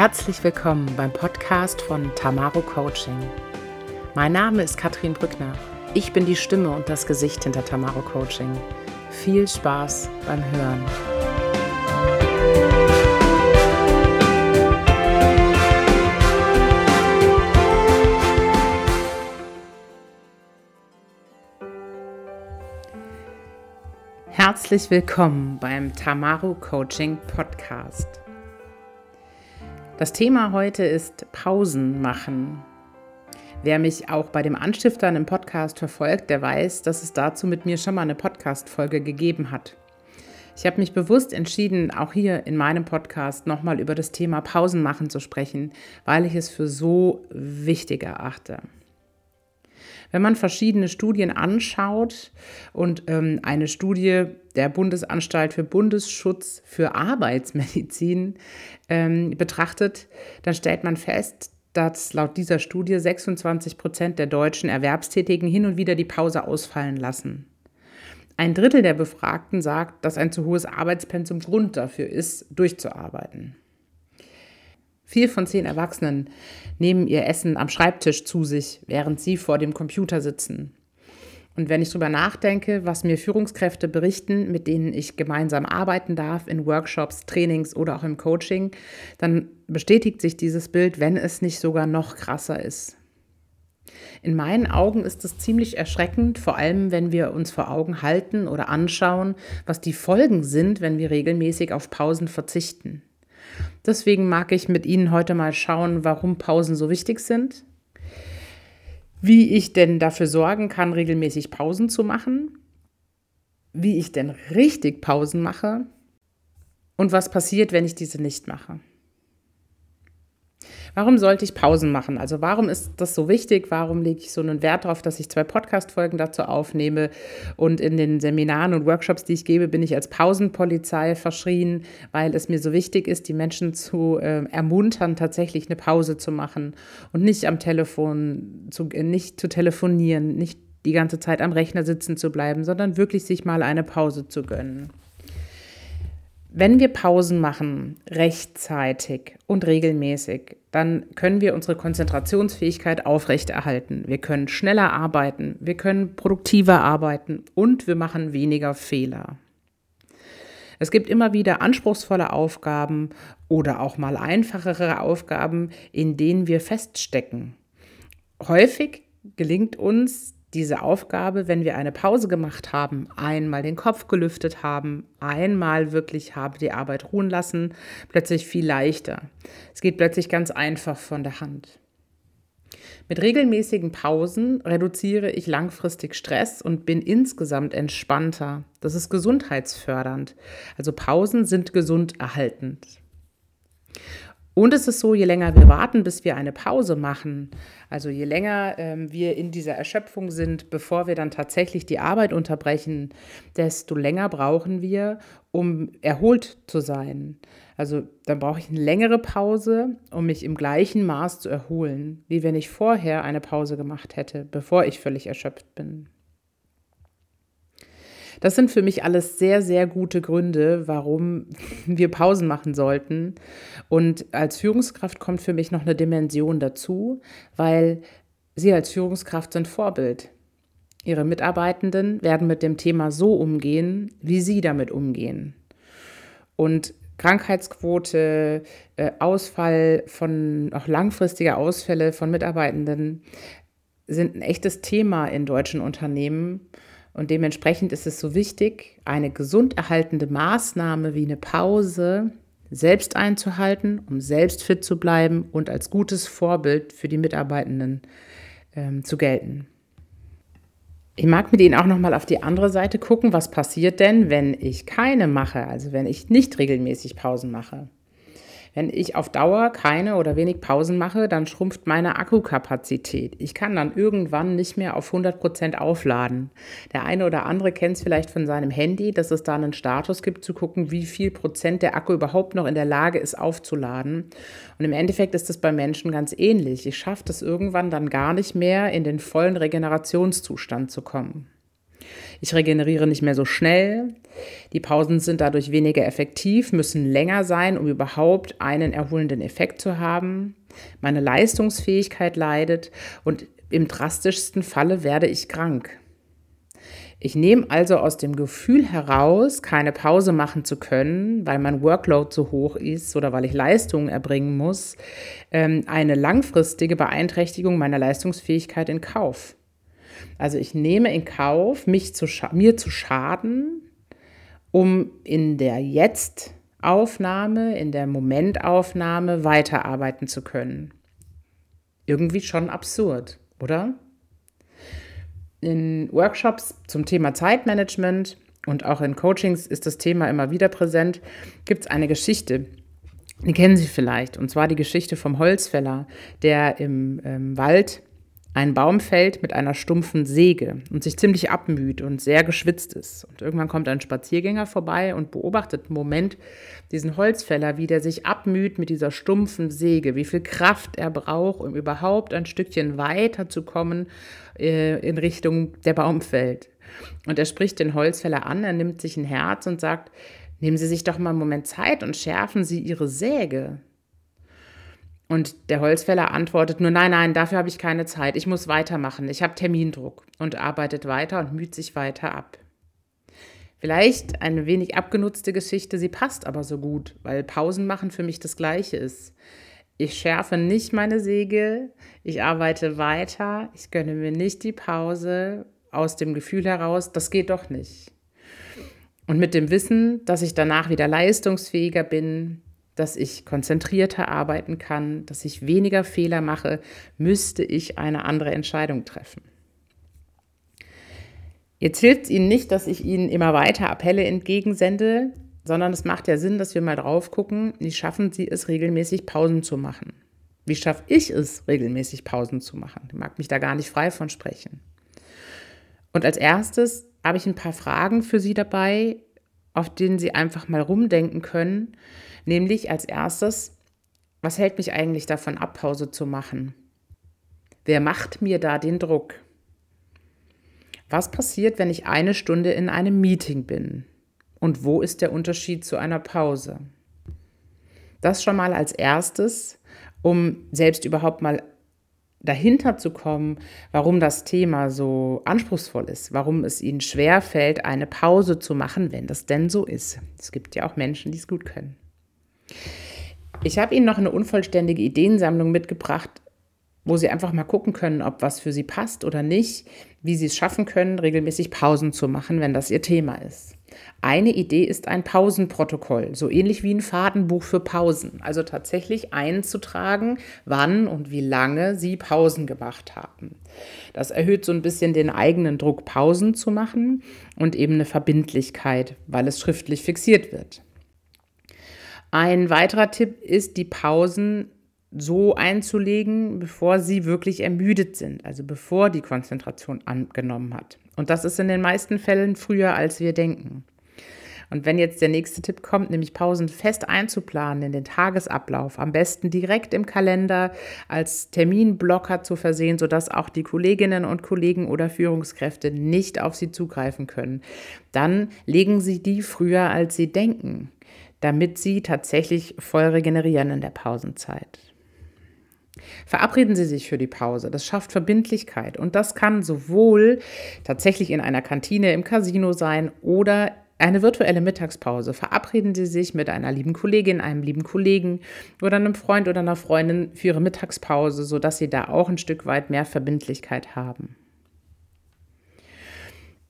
Herzlich willkommen beim Podcast von Tamaro Coaching. Mein Name ist Katrin Brückner. Ich bin die Stimme und das Gesicht hinter Tamaro Coaching. Viel Spaß beim Hören. Herzlich willkommen beim Tamaro Coaching Podcast. Das Thema heute ist Pausen machen. Wer mich auch bei dem Anstiftern im Podcast verfolgt, der weiß, dass es dazu mit mir schon mal eine Podcast-Folge gegeben hat. Ich habe mich bewusst entschieden, auch hier in meinem Podcast nochmal über das Thema Pausen machen zu sprechen, weil ich es für so wichtig erachte. Wenn man verschiedene Studien anschaut und ähm, eine Studie der Bundesanstalt für Bundesschutz für Arbeitsmedizin ähm, betrachtet, dann stellt man fest, dass laut dieser Studie 26 Prozent der deutschen Erwerbstätigen hin und wieder die Pause ausfallen lassen. Ein Drittel der Befragten sagt, dass ein zu hohes Arbeitspensum Grund dafür ist, durchzuarbeiten. Vier von zehn Erwachsenen nehmen ihr Essen am Schreibtisch zu sich, während sie vor dem Computer sitzen. Und wenn ich darüber nachdenke, was mir Führungskräfte berichten, mit denen ich gemeinsam arbeiten darf, in Workshops, Trainings oder auch im Coaching, dann bestätigt sich dieses Bild, wenn es nicht sogar noch krasser ist. In meinen Augen ist es ziemlich erschreckend, vor allem wenn wir uns vor Augen halten oder anschauen, was die Folgen sind, wenn wir regelmäßig auf Pausen verzichten. Deswegen mag ich mit Ihnen heute mal schauen, warum Pausen so wichtig sind, wie ich denn dafür sorgen kann, regelmäßig Pausen zu machen, wie ich denn richtig Pausen mache. Und was passiert, wenn ich diese nicht mache. Warum sollte ich Pausen machen? Also warum ist das so wichtig? Warum lege ich so einen Wert darauf, dass ich zwei Podcast-Folgen dazu aufnehme? Und in den Seminaren und Workshops, die ich gebe, bin ich als Pausenpolizei verschrien, weil es mir so wichtig ist, die Menschen zu äh, ermuntern, tatsächlich eine Pause zu machen und nicht am Telefon, zu, äh, nicht zu telefonieren, nicht die ganze Zeit am Rechner sitzen zu bleiben, sondern wirklich sich mal eine Pause zu gönnen. Wenn wir Pausen machen, rechtzeitig und regelmäßig, dann können wir unsere Konzentrationsfähigkeit aufrechterhalten. Wir können schneller arbeiten, wir können produktiver arbeiten und wir machen weniger Fehler. Es gibt immer wieder anspruchsvolle Aufgaben oder auch mal einfachere Aufgaben, in denen wir feststecken. Häufig gelingt uns diese Aufgabe, wenn wir eine Pause gemacht haben, einmal den Kopf gelüftet haben, einmal wirklich habe die Arbeit ruhen lassen, plötzlich viel leichter. Es geht plötzlich ganz einfach von der Hand. Mit regelmäßigen Pausen reduziere ich langfristig Stress und bin insgesamt entspannter. Das ist gesundheitsfördernd. Also Pausen sind gesunderhaltend. Und es ist so, je länger wir warten, bis wir eine Pause machen, also je länger ähm, wir in dieser Erschöpfung sind, bevor wir dann tatsächlich die Arbeit unterbrechen, desto länger brauchen wir, um erholt zu sein. Also dann brauche ich eine längere Pause, um mich im gleichen Maß zu erholen, wie wenn ich vorher eine Pause gemacht hätte, bevor ich völlig erschöpft bin. Das sind für mich alles sehr, sehr gute Gründe, warum wir Pausen machen sollten. Und als Führungskraft kommt für mich noch eine Dimension dazu, weil Sie als Führungskraft sind Vorbild. Ihre Mitarbeitenden werden mit dem Thema so umgehen, wie Sie damit umgehen. Und Krankheitsquote, äh, Ausfall von, auch langfristige Ausfälle von Mitarbeitenden sind ein echtes Thema in deutschen Unternehmen. Und dementsprechend ist es so wichtig, eine gesunderhaltende Maßnahme wie eine Pause selbst einzuhalten, um selbst fit zu bleiben und als gutes Vorbild für die Mitarbeitenden ähm, zu gelten. Ich mag mit Ihnen auch noch mal auf die andere Seite gucken, was passiert denn, wenn ich keine mache, also wenn ich nicht regelmäßig Pausen mache. Wenn ich auf Dauer keine oder wenig Pausen mache, dann schrumpft meine Akkukapazität. Ich kann dann irgendwann nicht mehr auf 100 Prozent aufladen. Der eine oder andere kennt es vielleicht von seinem Handy, dass es da einen Status gibt, zu gucken, wie viel Prozent der Akku überhaupt noch in der Lage ist aufzuladen. Und im Endeffekt ist es bei Menschen ganz ähnlich. Ich schaffe es irgendwann dann gar nicht mehr, in den vollen Regenerationszustand zu kommen. Ich regeneriere nicht mehr so schnell. Die Pausen sind dadurch weniger effektiv, müssen länger sein, um überhaupt einen erholenden Effekt zu haben. Meine Leistungsfähigkeit leidet und im drastischsten Falle werde ich krank. Ich nehme also aus dem Gefühl heraus, keine Pause machen zu können, weil mein Workload zu hoch ist oder weil ich Leistungen erbringen muss, ähm, eine langfristige Beeinträchtigung meiner Leistungsfähigkeit in Kauf. Also ich nehme in Kauf, mich zu mir zu schaden, um in der Jetzt-Aufnahme, in der Momentaufnahme weiterarbeiten zu können. Irgendwie schon absurd, oder? In Workshops zum Thema Zeitmanagement und auch in Coachings ist das Thema immer wieder präsent, gibt es eine Geschichte, die kennen Sie vielleicht, und zwar die Geschichte vom Holzfäller, der im ähm, Wald einen Baum fällt mit einer stumpfen Säge und sich ziemlich abmüht und sehr geschwitzt ist. Und irgendwann kommt ein Spaziergänger vorbei und beobachtet einen Moment diesen Holzfäller, wie der sich abmüht mit dieser stumpfen Säge, wie viel Kraft er braucht, um überhaupt ein Stückchen weiter zu kommen äh, in Richtung der Baum. Und er spricht den Holzfäller an, er nimmt sich ein Herz und sagt, nehmen Sie sich doch mal einen Moment Zeit und schärfen Sie Ihre Säge. Und der Holzfäller antwortet nur, nein, nein, dafür habe ich keine Zeit, ich muss weitermachen, ich habe Termindruck und arbeitet weiter und müht sich weiter ab. Vielleicht eine wenig abgenutzte Geschichte, sie passt aber so gut, weil Pausen machen für mich das gleiche ist. Ich schärfe nicht meine Säge, ich arbeite weiter, ich gönne mir nicht die Pause aus dem Gefühl heraus, das geht doch nicht. Und mit dem Wissen, dass ich danach wieder leistungsfähiger bin, dass ich konzentrierter arbeiten kann, dass ich weniger Fehler mache, müsste ich eine andere Entscheidung treffen. Jetzt hilft es Ihnen nicht, dass ich Ihnen immer weiter Appelle entgegensende, sondern es macht ja Sinn, dass wir mal drauf gucken, wie schaffen Sie es, regelmäßig Pausen zu machen. Wie schaffe ich es, regelmäßig Pausen zu machen? Ich mag mich da gar nicht frei von sprechen. Und als erstes habe ich ein paar Fragen für Sie dabei, auf denen Sie einfach mal rumdenken können, Nämlich als erstes, was hält mich eigentlich davon ab, Pause zu machen? Wer macht mir da den Druck? Was passiert, wenn ich eine Stunde in einem Meeting bin? Und wo ist der Unterschied zu einer Pause? Das schon mal als erstes, um selbst überhaupt mal dahinter zu kommen, warum das Thema so anspruchsvoll ist, warum es ihnen schwer fällt, eine Pause zu machen, wenn das denn so ist. Es gibt ja auch Menschen, die es gut können. Ich habe Ihnen noch eine unvollständige Ideensammlung mitgebracht, wo Sie einfach mal gucken können, ob was für Sie passt oder nicht, wie Sie es schaffen können, regelmäßig Pausen zu machen, wenn das Ihr Thema ist. Eine Idee ist ein Pausenprotokoll, so ähnlich wie ein Fadenbuch für Pausen. Also tatsächlich einzutragen, wann und wie lange Sie Pausen gemacht haben. Das erhöht so ein bisschen den eigenen Druck, Pausen zu machen und eben eine Verbindlichkeit, weil es schriftlich fixiert wird. Ein weiterer Tipp ist, die Pausen so einzulegen, bevor sie wirklich ermüdet sind, also bevor die Konzentration angenommen hat. Und das ist in den meisten Fällen früher, als wir denken. Und wenn jetzt der nächste Tipp kommt, nämlich Pausen fest einzuplanen in den Tagesablauf, am besten direkt im Kalender als Terminblocker zu versehen, sodass auch die Kolleginnen und Kollegen oder Führungskräfte nicht auf sie zugreifen können, dann legen Sie die früher, als Sie denken damit sie tatsächlich voll regenerieren in der Pausenzeit. Verabreden Sie sich für die Pause. Das schafft Verbindlichkeit. Und das kann sowohl tatsächlich in einer Kantine im Casino sein oder eine virtuelle Mittagspause. Verabreden Sie sich mit einer lieben Kollegin, einem lieben Kollegen oder einem Freund oder einer Freundin für Ihre Mittagspause, sodass Sie da auch ein Stück weit mehr Verbindlichkeit haben.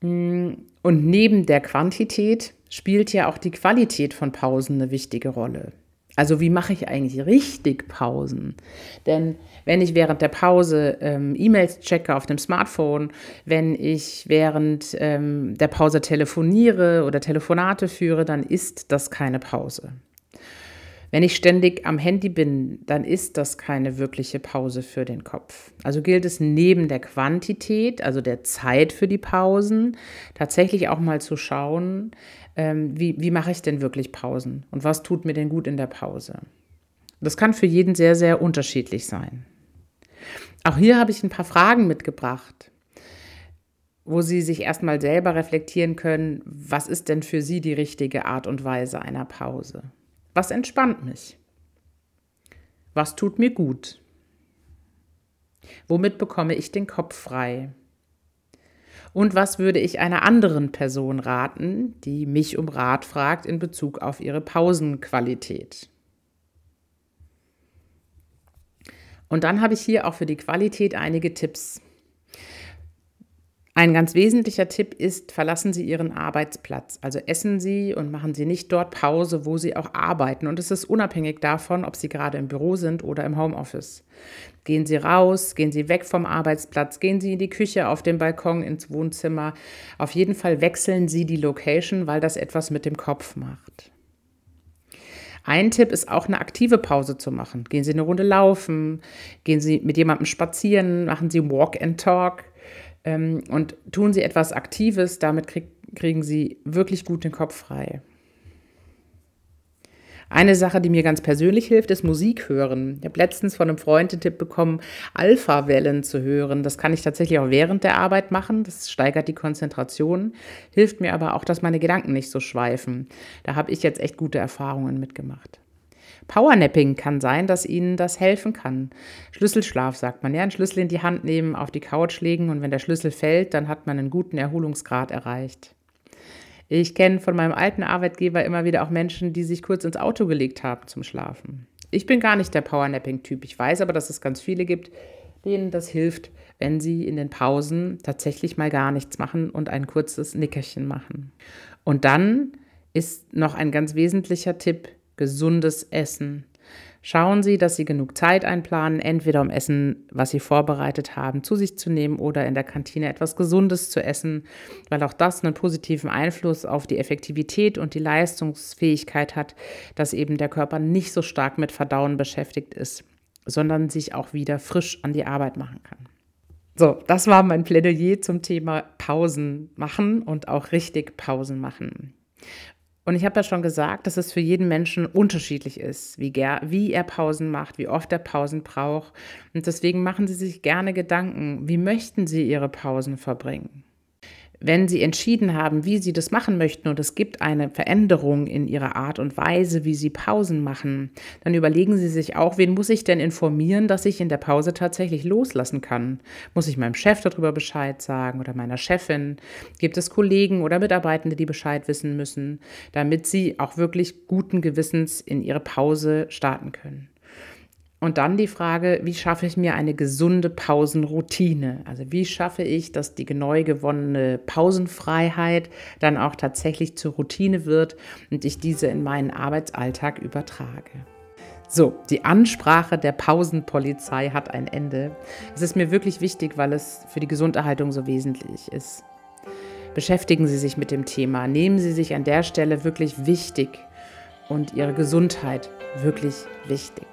Und neben der Quantität spielt ja auch die Qualität von Pausen eine wichtige Rolle. Also wie mache ich eigentlich richtig Pausen? Denn wenn ich während der Pause ähm, E-Mails checke auf dem Smartphone, wenn ich während ähm, der Pause telefoniere oder Telefonate führe, dann ist das keine Pause. Wenn ich ständig am Handy bin, dann ist das keine wirkliche Pause für den Kopf. Also gilt es neben der Quantität, also der Zeit für die Pausen, tatsächlich auch mal zu schauen, ähm, wie, wie mache ich denn wirklich Pausen und was tut mir denn gut in der Pause. Das kann für jeden sehr, sehr unterschiedlich sein. Auch hier habe ich ein paar Fragen mitgebracht, wo Sie sich erstmal selber reflektieren können, was ist denn für Sie die richtige Art und Weise einer Pause? Was entspannt mich? Was tut mir gut? Womit bekomme ich den Kopf frei? Und was würde ich einer anderen Person raten, die mich um Rat fragt in Bezug auf ihre Pausenqualität? Und dann habe ich hier auch für die Qualität einige Tipps. Ein ganz wesentlicher Tipp ist, verlassen Sie Ihren Arbeitsplatz. Also essen Sie und machen Sie nicht dort Pause, wo Sie auch arbeiten. Und es ist unabhängig davon, ob Sie gerade im Büro sind oder im Homeoffice. Gehen Sie raus, gehen Sie weg vom Arbeitsplatz, gehen Sie in die Küche, auf den Balkon, ins Wohnzimmer. Auf jeden Fall wechseln Sie die Location, weil das etwas mit dem Kopf macht. Ein Tipp ist auch eine aktive Pause zu machen. Gehen Sie eine Runde laufen, gehen Sie mit jemandem spazieren, machen Sie Walk and Talk ähm, und tun Sie etwas Aktives. Damit krieg, kriegen Sie wirklich gut den Kopf frei. Eine Sache, die mir ganz persönlich hilft, ist Musik hören. Ich habe letztens von einem Freund den Tipp bekommen, Alpha-Wellen zu hören. Das kann ich tatsächlich auch während der Arbeit machen. Das steigert die Konzentration, hilft mir aber auch, dass meine Gedanken nicht so schweifen. Da habe ich jetzt echt gute Erfahrungen mitgemacht. Powernapping kann sein, dass Ihnen das helfen kann. Schlüsselschlaf sagt man, ja, einen Schlüssel in die Hand nehmen, auf die Couch legen und wenn der Schlüssel fällt, dann hat man einen guten Erholungsgrad erreicht. Ich kenne von meinem alten Arbeitgeber immer wieder auch Menschen, die sich kurz ins Auto gelegt haben zum Schlafen. Ich bin gar nicht der Powernapping-Typ. Ich weiß aber, dass es ganz viele gibt, denen das hilft, wenn sie in den Pausen tatsächlich mal gar nichts machen und ein kurzes Nickerchen machen. Und dann ist noch ein ganz wesentlicher Tipp, gesundes Essen. Schauen Sie, dass Sie genug Zeit einplanen, entweder um Essen, was Sie vorbereitet haben, zu sich zu nehmen oder in der Kantine etwas Gesundes zu essen, weil auch das einen positiven Einfluss auf die Effektivität und die Leistungsfähigkeit hat, dass eben der Körper nicht so stark mit Verdauen beschäftigt ist, sondern sich auch wieder frisch an die Arbeit machen kann. So, das war mein Plädoyer zum Thema Pausen machen und auch richtig Pausen machen. Und ich habe ja schon gesagt, dass es für jeden Menschen unterschiedlich ist, wie, wie er Pausen macht, wie oft er Pausen braucht. Und deswegen machen Sie sich gerne Gedanken, wie möchten Sie Ihre Pausen verbringen? Wenn Sie entschieden haben, wie Sie das machen möchten und es gibt eine Veränderung in Ihrer Art und Weise, wie Sie Pausen machen, dann überlegen Sie sich auch, wen muss ich denn informieren, dass ich in der Pause tatsächlich loslassen kann? Muss ich meinem Chef darüber Bescheid sagen oder meiner Chefin? Gibt es Kollegen oder Mitarbeitende, die Bescheid wissen müssen, damit Sie auch wirklich guten Gewissens in Ihre Pause starten können? Und dann die Frage, wie schaffe ich mir eine gesunde Pausenroutine? Also wie schaffe ich, dass die neu gewonnene Pausenfreiheit dann auch tatsächlich zur Routine wird und ich diese in meinen Arbeitsalltag übertrage? So, die Ansprache der Pausenpolizei hat ein Ende. Es ist mir wirklich wichtig, weil es für die Gesunderhaltung so wesentlich ist. Beschäftigen Sie sich mit dem Thema, nehmen Sie sich an der Stelle wirklich wichtig und Ihre Gesundheit wirklich wichtig.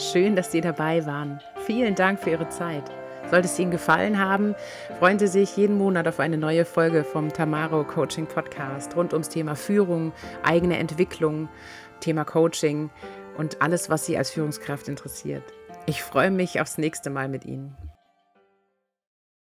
Schön, dass Sie dabei waren. Vielen Dank für Ihre Zeit. Sollte es Ihnen gefallen haben, freuen Sie sich jeden Monat auf eine neue Folge vom Tamaro Coaching Podcast rund ums Thema Führung, eigene Entwicklung, Thema Coaching und alles, was Sie als Führungskraft interessiert. Ich freue mich aufs nächste Mal mit Ihnen.